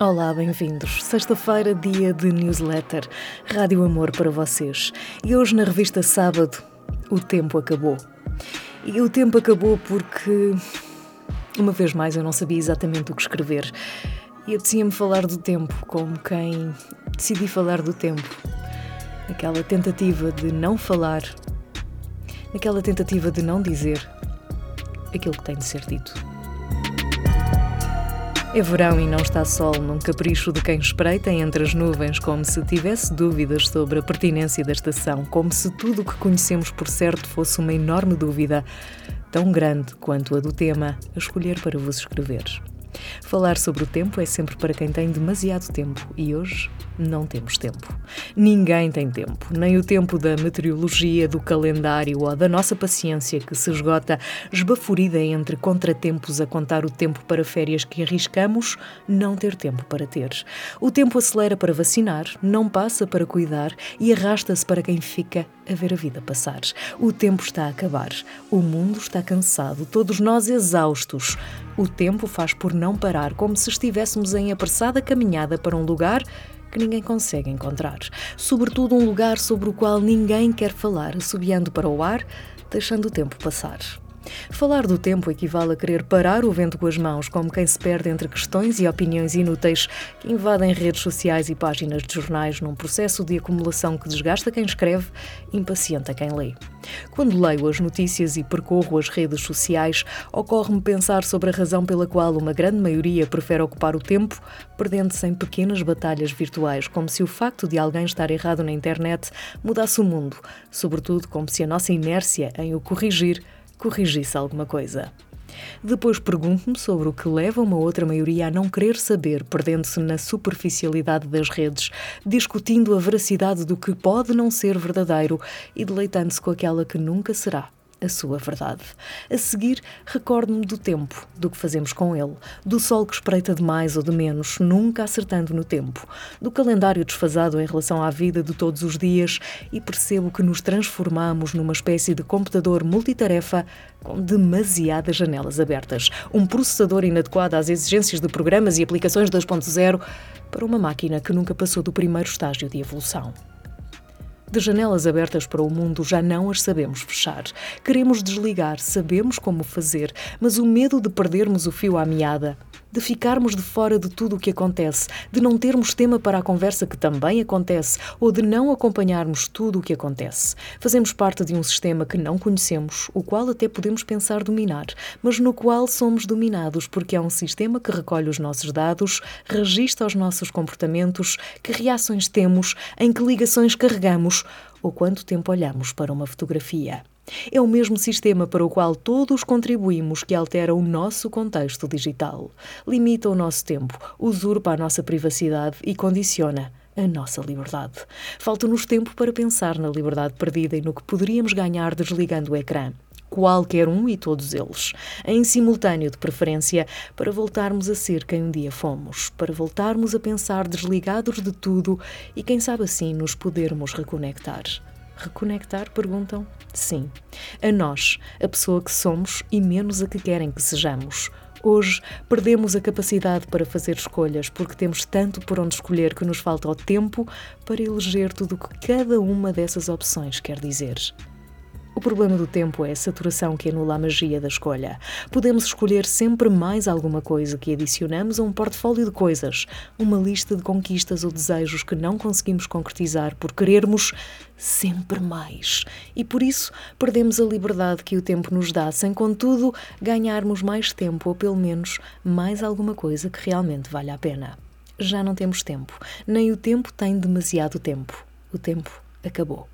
Olá, bem-vindos. Sexta-feira, dia de newsletter, Rádio Amor para vocês. E hoje na revista Sábado, o tempo acabou. E o tempo acabou porque, uma vez mais, eu não sabia exatamente o que escrever. E apetecia-me falar do tempo, como quem decidi falar do tempo. Aquela tentativa de não falar, aquela tentativa de não dizer aquilo que tem de ser dito. É verão e não está sol num capricho de quem espreita entre as nuvens, como se tivesse dúvidas sobre a pertinência da estação, como se tudo o que conhecemos por certo fosse uma enorme dúvida, tão grande quanto a do tema a escolher para vos escrever. Falar sobre o tempo é sempre para quem tem demasiado tempo e hoje não temos tempo. Ninguém tem tempo, nem o tempo da meteorologia, do calendário ou da nossa paciência que se esgota esbaforida entre contratempos a contar o tempo para férias que arriscamos não ter tempo para ter. O tempo acelera para vacinar, não passa para cuidar e arrasta-se para quem fica a ver a vida passar. O tempo está a acabar, o mundo está cansado, todos nós exaustos. O tempo faz por não parar, como se estivéssemos em apressada caminhada para um lugar que ninguém consegue encontrar. Sobretudo um lugar sobre o qual ninguém quer falar, assobiando para o ar, deixando o tempo passar. Falar do tempo equivale a querer parar o vento com as mãos, como quem se perde entre questões e opiniões inúteis que invadem redes sociais e páginas de jornais num processo de acumulação que desgasta quem escreve, impacienta quem lê. Quando leio as notícias e percorro as redes sociais, ocorre-me pensar sobre a razão pela qual uma grande maioria prefere ocupar o tempo perdendo-se em pequenas batalhas virtuais, como se o facto de alguém estar errado na internet mudasse o mundo, sobretudo como se a nossa inércia em o corrigir corrigisse alguma coisa. Depois pergunto-me sobre o que leva uma outra maioria a não querer saber, perdendo-se na superficialidade das redes, discutindo a veracidade do que pode não ser verdadeiro e deleitando-se com aquela que nunca será a sua verdade. A seguir, recordo-me do tempo, do que fazemos com ele, do sol que espreita de mais ou de menos, nunca acertando no tempo, do calendário desfasado em relação à vida de todos os dias e percebo que nos transformamos numa espécie de computador multitarefa com demasiadas janelas abertas, um processador inadequado às exigências de programas e aplicações 2.0 para uma máquina que nunca passou do primeiro estágio de evolução. De janelas abertas para o mundo já não as sabemos fechar. Queremos desligar, sabemos como fazer, mas o medo de perdermos o fio à meada de ficarmos de fora de tudo o que acontece, de não termos tema para a conversa que também acontece ou de não acompanharmos tudo o que acontece. Fazemos parte de um sistema que não conhecemos, o qual até podemos pensar dominar, mas no qual somos dominados porque é um sistema que recolhe os nossos dados, registra os nossos comportamentos, que reações temos, em que ligações carregamos ou quanto tempo olhamos para uma fotografia. É o mesmo sistema para o qual todos contribuímos que altera o nosso contexto digital, limita o nosso tempo, usurpa a nossa privacidade e condiciona a nossa liberdade. Falta-nos tempo para pensar na liberdade perdida e no que poderíamos ganhar desligando o ecrã. Qualquer um e todos eles, em simultâneo de preferência, para voltarmos a ser quem um dia fomos, para voltarmos a pensar desligados de tudo e, quem sabe assim, nos podermos reconectar. Reconectar? Perguntam? Sim. A nós, a pessoa que somos e menos a que querem que sejamos. Hoje perdemos a capacidade para fazer escolhas porque temos tanto por onde escolher que nos falta o tempo para eleger tudo o que cada uma dessas opções quer dizer. O problema do tempo é a saturação que anula a magia da escolha. Podemos escolher sempre mais alguma coisa que adicionamos a um portfólio de coisas, uma lista de conquistas ou desejos que não conseguimos concretizar por querermos sempre mais. E por isso perdemos a liberdade que o tempo nos dá, sem contudo ganharmos mais tempo ou pelo menos mais alguma coisa que realmente vale a pena. Já não temos tempo, nem o tempo tem demasiado tempo. O tempo acabou.